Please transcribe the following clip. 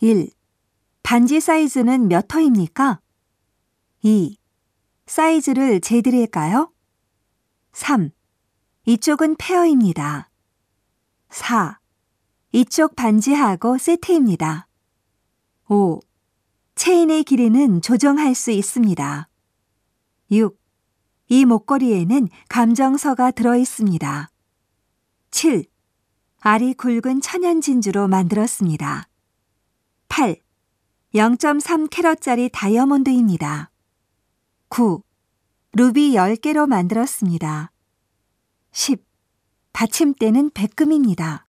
1. 반지 사이즈는 몇 호입니까? 2. 사이즈를 재드릴까요? 3. 이쪽은 페어입니다. 4. 이쪽 반지하고 세트입니다. 5. 체인의 길이는 조정할 수 있습니다. 6. 이 목걸이에는 감정서가 들어 있습니다. 7. 알이 굵은 천연 진주로 만들었습니다. 8. 0.3 캐럿짜리 다이아몬드입니다. 9. 루비 10개로 만들었습니다. 10. 받침대는 백금입니다.